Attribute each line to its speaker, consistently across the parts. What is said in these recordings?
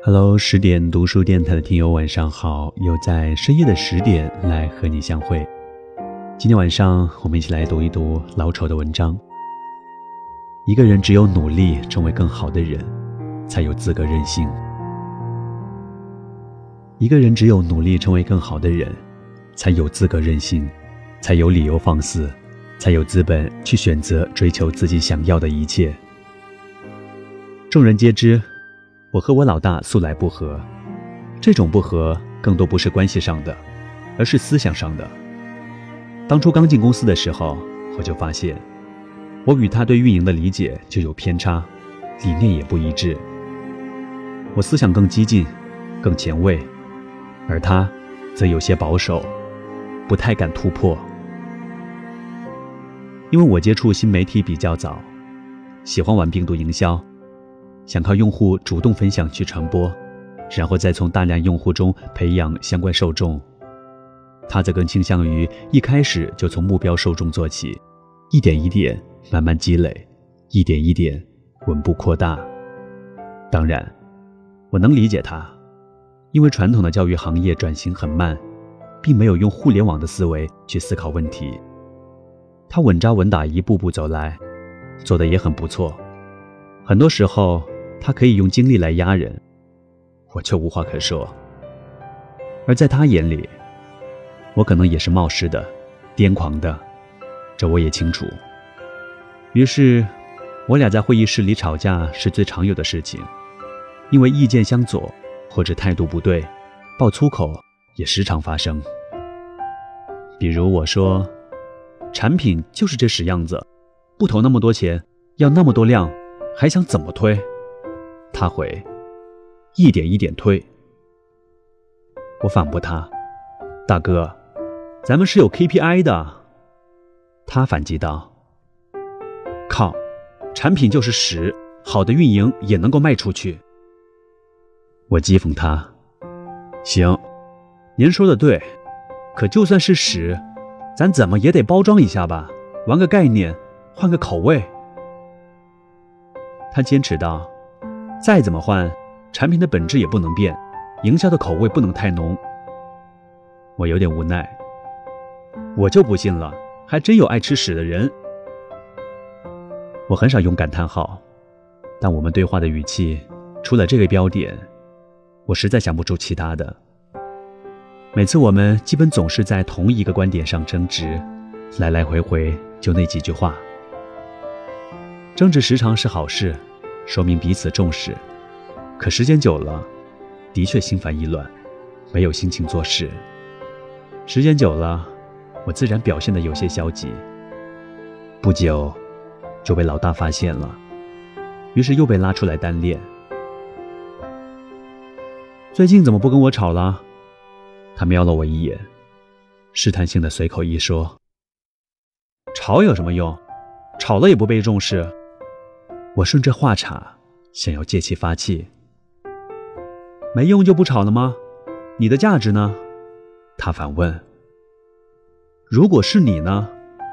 Speaker 1: Hello，十点读书电台的听友晚上好，又在深夜的十点来和你相会。今天晚上我们一起来读一读老丑的文章。一个人只有努力成为更好的人，才有资格任性。一个人只有努力成为更好的人，才有资格任性，才有理由放肆，才有资本去选择追求自己想要的一切。众人皆知。我和我老大素来不和，这种不和更多不是关系上的，而是思想上的。当初刚进公司的时候，我就发现，我与他对运营的理解就有偏差，理念也不一致。我思想更激进，更前卫，而他则有些保守，不太敢突破。因为我接触新媒体比较早，喜欢玩病毒营销。想靠用户主动分享去传播，然后再从大量用户中培养相关受众。他则更倾向于一开始就从目标受众做起，一点一点慢慢积累，一点一点稳步扩大。当然，我能理解他，因为传统的教育行业转型很慢，并没有用互联网的思维去思考问题。他稳扎稳打一步步走来，做的也很不错。很多时候。他可以用精力来压人，我却无话可说。而在他眼里，我可能也是冒失的、癫狂的，这我也清楚。于是，我俩在会议室里吵架是最常有的事情，因为意见相左或者态度不对，爆粗口也时常发生。比如我说：“产品就是这屎样子，不投那么多钱，要那么多量，还想怎么推？”他回，一点一点推。我反驳他：“大哥，咱们是有 KPI 的。”他反击道：“靠，产品就是屎，好的运营也能够卖出去。”我讥讽他：“行，您说的对，可就算是屎，咱怎么也得包装一下吧，玩个概念，换个口味。”他坚持道。再怎么换，产品的本质也不能变，营销的口味不能太浓。我有点无奈，我就不信了，还真有爱吃屎的人。我很少用感叹号，但我们对话的语气，除了这个标点，我实在想不出其他的。每次我们基本总是在同一个观点上争执，来来回回就那几句话。争执时常是好事。说明彼此重视，可时间久了，的确心烦意乱，没有心情做事。时间久了，我自然表现的有些消极。不久，就被老大发现了，于是又被拉出来单练。最近怎么不跟我吵了？他瞄了我一眼，试探性的随口一说：“吵有什么用？吵了也不被重视。”我顺着话茬，想要借其发气。没用就不吵了吗？你的价值呢？他反问。如果是你呢？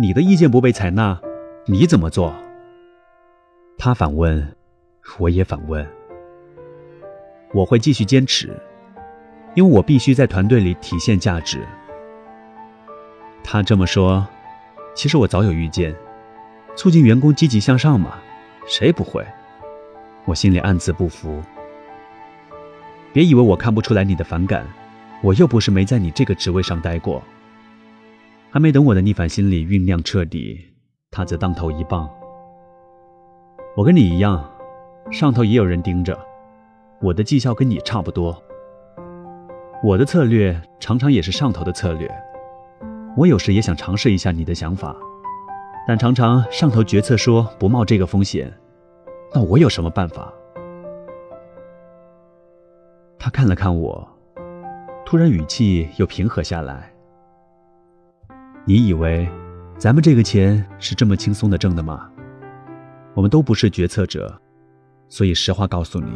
Speaker 1: 你的意见不被采纳，你怎么做？他反问，我也反问。我会继续坚持，因为我必须在团队里体现价值。他这么说，其实我早有预见，促进员工积极向上嘛。谁不会？我心里暗自不服。别以为我看不出来你的反感，我又不是没在你这个职位上待过。还没等我的逆反心理酝酿彻底，他则当头一棒。我跟你一样，上头也有人盯着，我的绩效跟你差不多。我的策略常常也是上头的策略，我有时也想尝试一下你的想法。但常常上头决策说不冒这个风险，那我有什么办法？他看了看我，突然语气又平和下来。你以为咱们这个钱是这么轻松的挣的吗？我们都不是决策者，所以实话告诉你，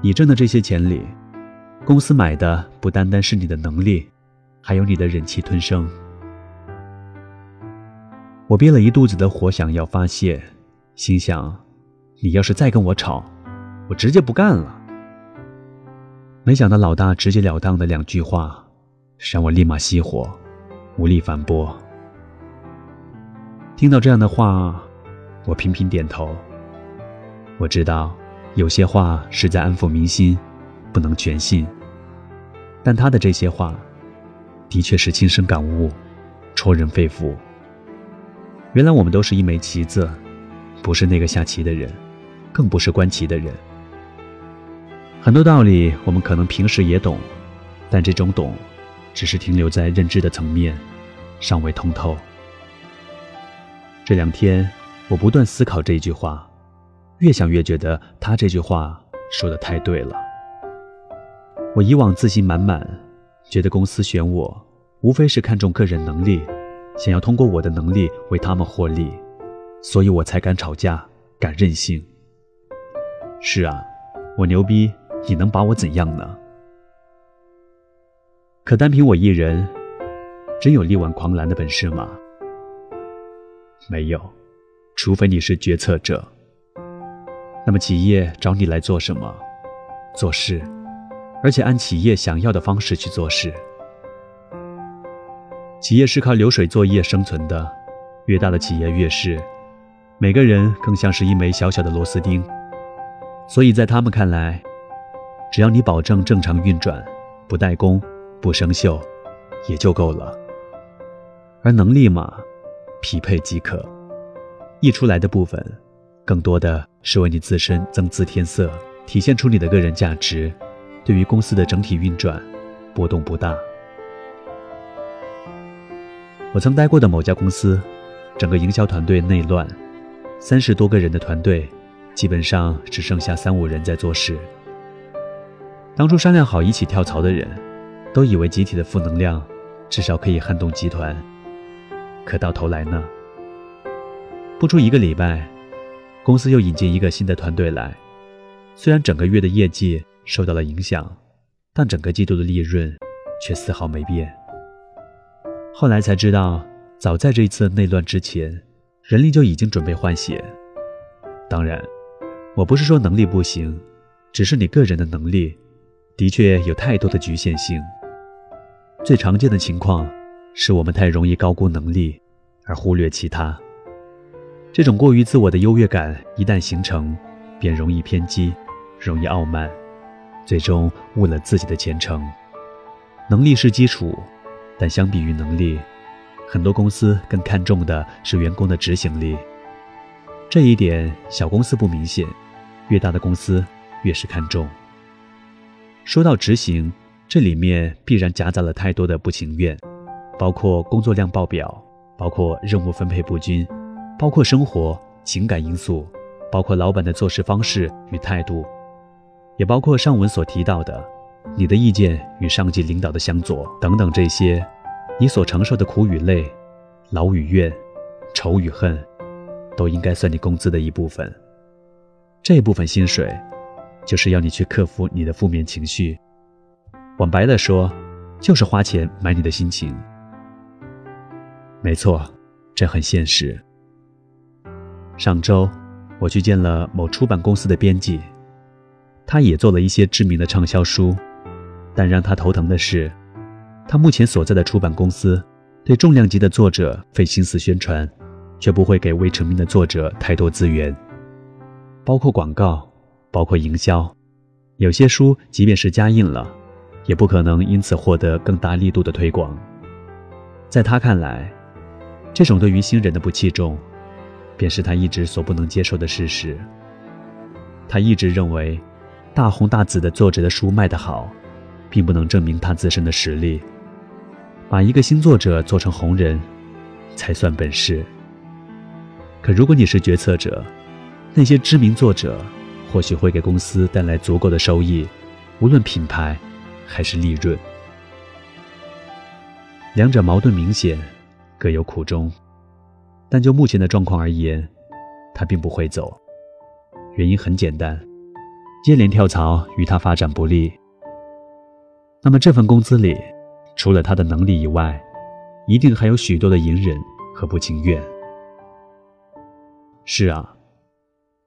Speaker 1: 你挣的这些钱里，公司买的不单单是你的能力，还有你的忍气吞声。我憋了一肚子的火，想要发泄，心想：你要是再跟我吵，我直接不干了。没想到老大直截了当的两句话，让我立马熄火，无力反驳。听到这样的话，我频频点头。我知道有些话是在安抚民心，不能全信。但他的这些话，的确是亲身感悟，戳人肺腑。原来我们都是一枚棋子，不是那个下棋的人，更不是观棋的人。很多道理我们可能平时也懂，但这种懂，只是停留在认知的层面，尚未通透。这两天我不断思考这句话，越想越觉得他这句话说的太对了。我以往自信满满，觉得公司选我，无非是看重个人能力，想要通过我的能力为他们获利，所以我才敢吵架，敢任性。是啊，我牛逼。你能把我怎样呢？可单凭我一人，真有力挽狂澜的本事吗？没有，除非你是决策者。那么企业找你来做什么？做事，而且按企业想要的方式去做事。企业是靠流水作业生存的，越大的企业越是，每个人更像是一枚小小的螺丝钉，所以在他们看来。只要你保证正常运转，不怠工，不生锈，也就够了。而能力嘛，匹配即可。溢出来的部分，更多的是为你自身增姿添色，体现出你的个人价值。对于公司的整体运转，波动不大。我曾待过的某家公司，整个营销团队内乱，三十多个人的团队，基本上只剩下三五人在做事。当初商量好一起跳槽的人，都以为集体的负能量至少可以撼动集团。可到头来呢？不出一个礼拜，公司又引进一个新的团队来。虽然整个月的业绩受到了影响，但整个季度的利润却丝毫没变。后来才知道，早在这一次内乱之前，人力就已经准备换血。当然，我不是说能力不行，只是你个人的能力。的确有太多的局限性。最常见的情况是我们太容易高估能力，而忽略其他。这种过于自我的优越感一旦形成，便容易偏激，容易傲慢，最终误了自己的前程。能力是基础，但相比于能力，很多公司更看重的是员工的执行力。这一点小公司不明显，越大的公司越是看重。说到执行，这里面必然夹杂了太多的不情愿，包括工作量爆表，包括任务分配不均，包括生活情感因素，包括老板的做事方式与态度，也包括上文所提到的你的意见与上级领导的相左等等这些，你所承受的苦与累，劳与怨，仇与恨，都应该算你工资的一部分。这部分薪水。就是要你去克服你的负面情绪，往白了说，就是花钱买你的心情。没错，这很现实。上周我去见了某出版公司的编辑，他也做了一些知名的畅销书，但让他头疼的是，他目前所在的出版公司对重量级的作者费心思宣传，却不会给未成名的作者太多资源，包括广告。包括营销，有些书即便是加印了，也不可能因此获得更大力度的推广。在他看来，这种对于新人的不器重，便是他一直所不能接受的事实。他一直认为，大红大紫的作者的书卖得好，并不能证明他自身的实力。把一个新作者做成红人，才算本事。可如果你是决策者，那些知名作者。或许会给公司带来足够的收益，无论品牌还是利润。两者矛盾明显，各有苦衷。但就目前的状况而言，他并不会走。原因很简单，接连跳槽与他发展不利。那么这份工资里，除了他的能力以外，一定还有许多的隐忍和不情愿。是啊，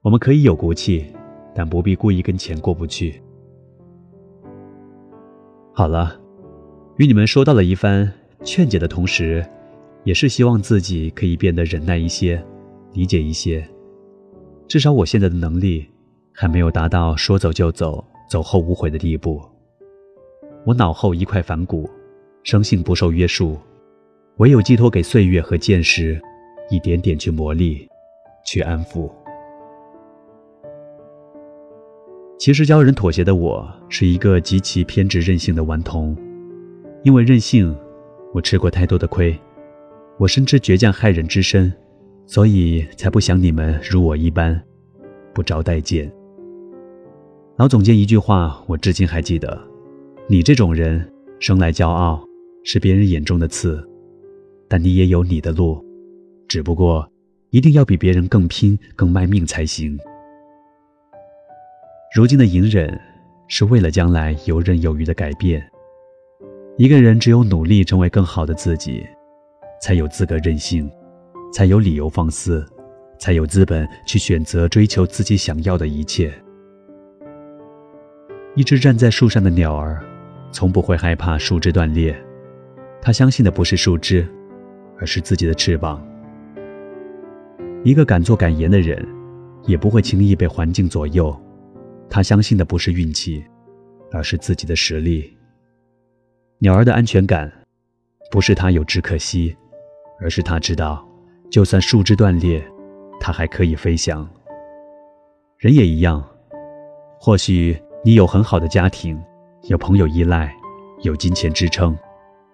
Speaker 1: 我们可以有骨气。但不必故意跟钱过不去。好了，与你们说到了一番劝解的同时，也是希望自己可以变得忍耐一些，理解一些。至少我现在的能力，还没有达到说走就走、走后无悔的地步。我脑后一块反骨，生性不受约束，唯有寄托给岁月和见识，一点点去磨砺，去安抚。其实教人妥协的我，是一个极其偏执任性的顽童。因为任性，我吃过太多的亏，我深知倔强害人之深。所以才不想你们如我一般，不招待见。老总监一句话，我至今还记得：你这种人生来骄傲，是别人眼中的刺，但你也有你的路，只不过一定要比别人更拼、更卖命才行。如今的隐忍，是为了将来游刃有余的改变。一个人只有努力成为更好的自己，才有资格任性。才有理由放肆，才有资本去选择追求自己想要的一切。一只站在树上的鸟儿，从不会害怕树枝断裂，它相信的不是树枝，而是自己的翅膀。一个敢做敢言的人，也不会轻易被环境左右，他相信的不是运气，而是自己的实力。鸟儿的安全感，不是它有志可惜，而是它知道。就算树枝断裂，它还可以飞翔。人也一样，或许你有很好的家庭，有朋友依赖，有金钱支撑，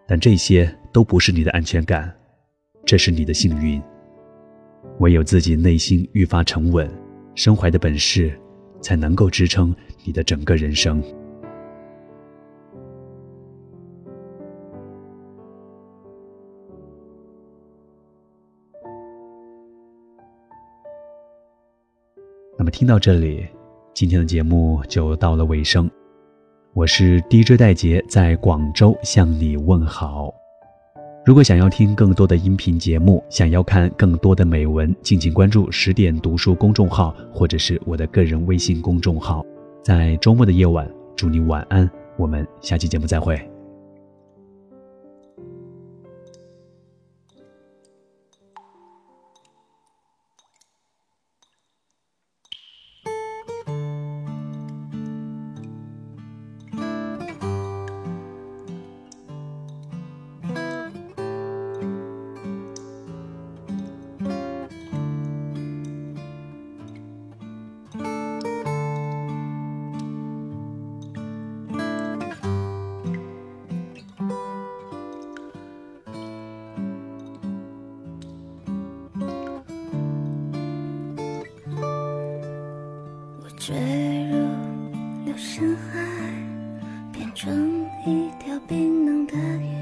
Speaker 1: 但这些都不是你的安全感，这是你的幸运。唯有自己内心愈发沉稳，身怀的本事，才能够支撑你的整个人生。那么听到这里，今天的节目就到了尾声。我是 DJ 戴杰，在广州向你问好。如果想要听更多的音频节目，想要看更多的美文，敬请关注十点读书公众号，或者是我的个人微信公众号。在周末的夜晚，祝你晚安。我们下期节目再会。坠入了深海，变成一条冰冷的鱼，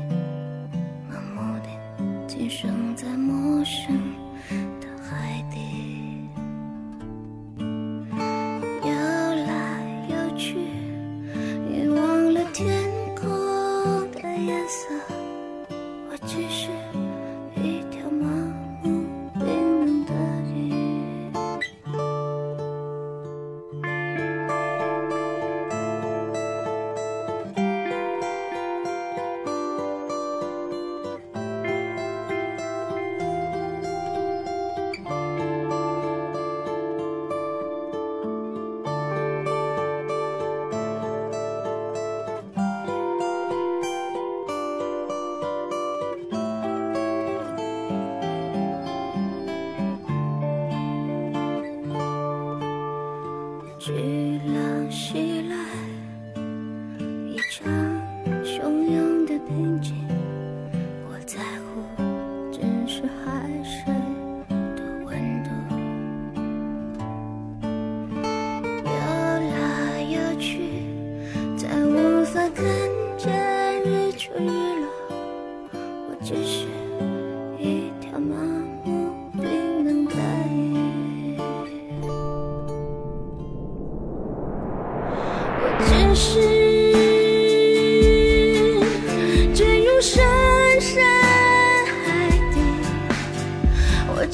Speaker 1: 的平静。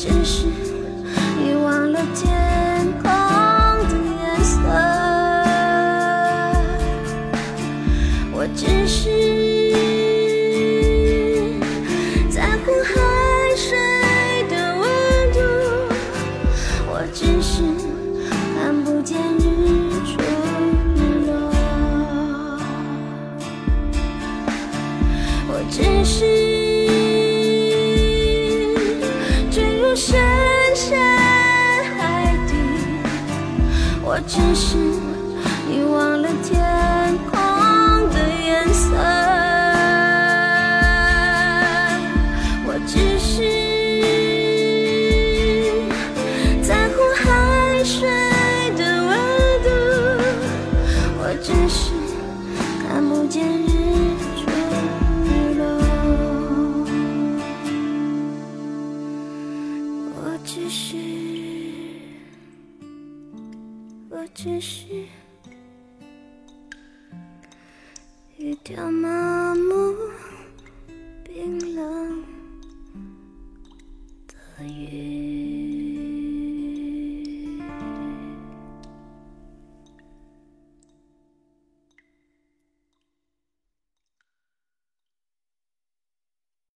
Speaker 1: 只是你忘了天空的颜色。我只是在乎海水的温度。我只是看不见日出日落。我只是深深海底我只是
Speaker 2: 你忘了天空。只是。一条猫